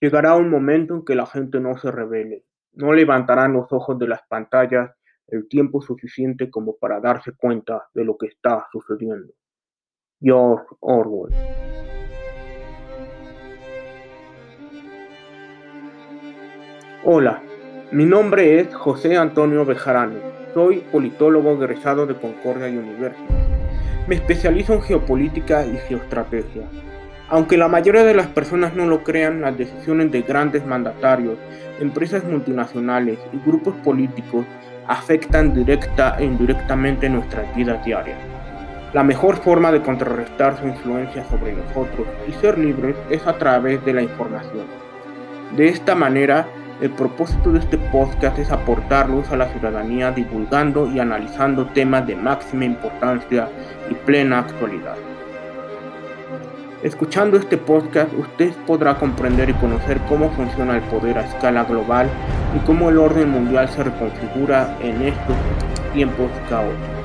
Llegará un momento en que la gente no se revele, no levantarán los ojos de las pantallas el tiempo suficiente como para darse cuenta de lo que está sucediendo. George Orwell. Hola, mi nombre es José Antonio Bejarano. Soy politólogo egresado de Concordia University. Me especializo en geopolítica y geoestrategia. Aunque la mayoría de las personas no lo crean, las decisiones de grandes mandatarios, empresas multinacionales y grupos políticos afectan directa e indirectamente nuestras vidas diarias. La mejor forma de contrarrestar su influencia sobre nosotros y ser libres es a través de la información. De esta manera, el propósito de este podcast es aportar luz a la ciudadanía divulgando y analizando temas de máxima importancia y plena actualidad. Escuchando este podcast, usted podrá comprender y conocer cómo funciona el poder a escala global y cómo el orden mundial se reconfigura en estos tiempos caóticos.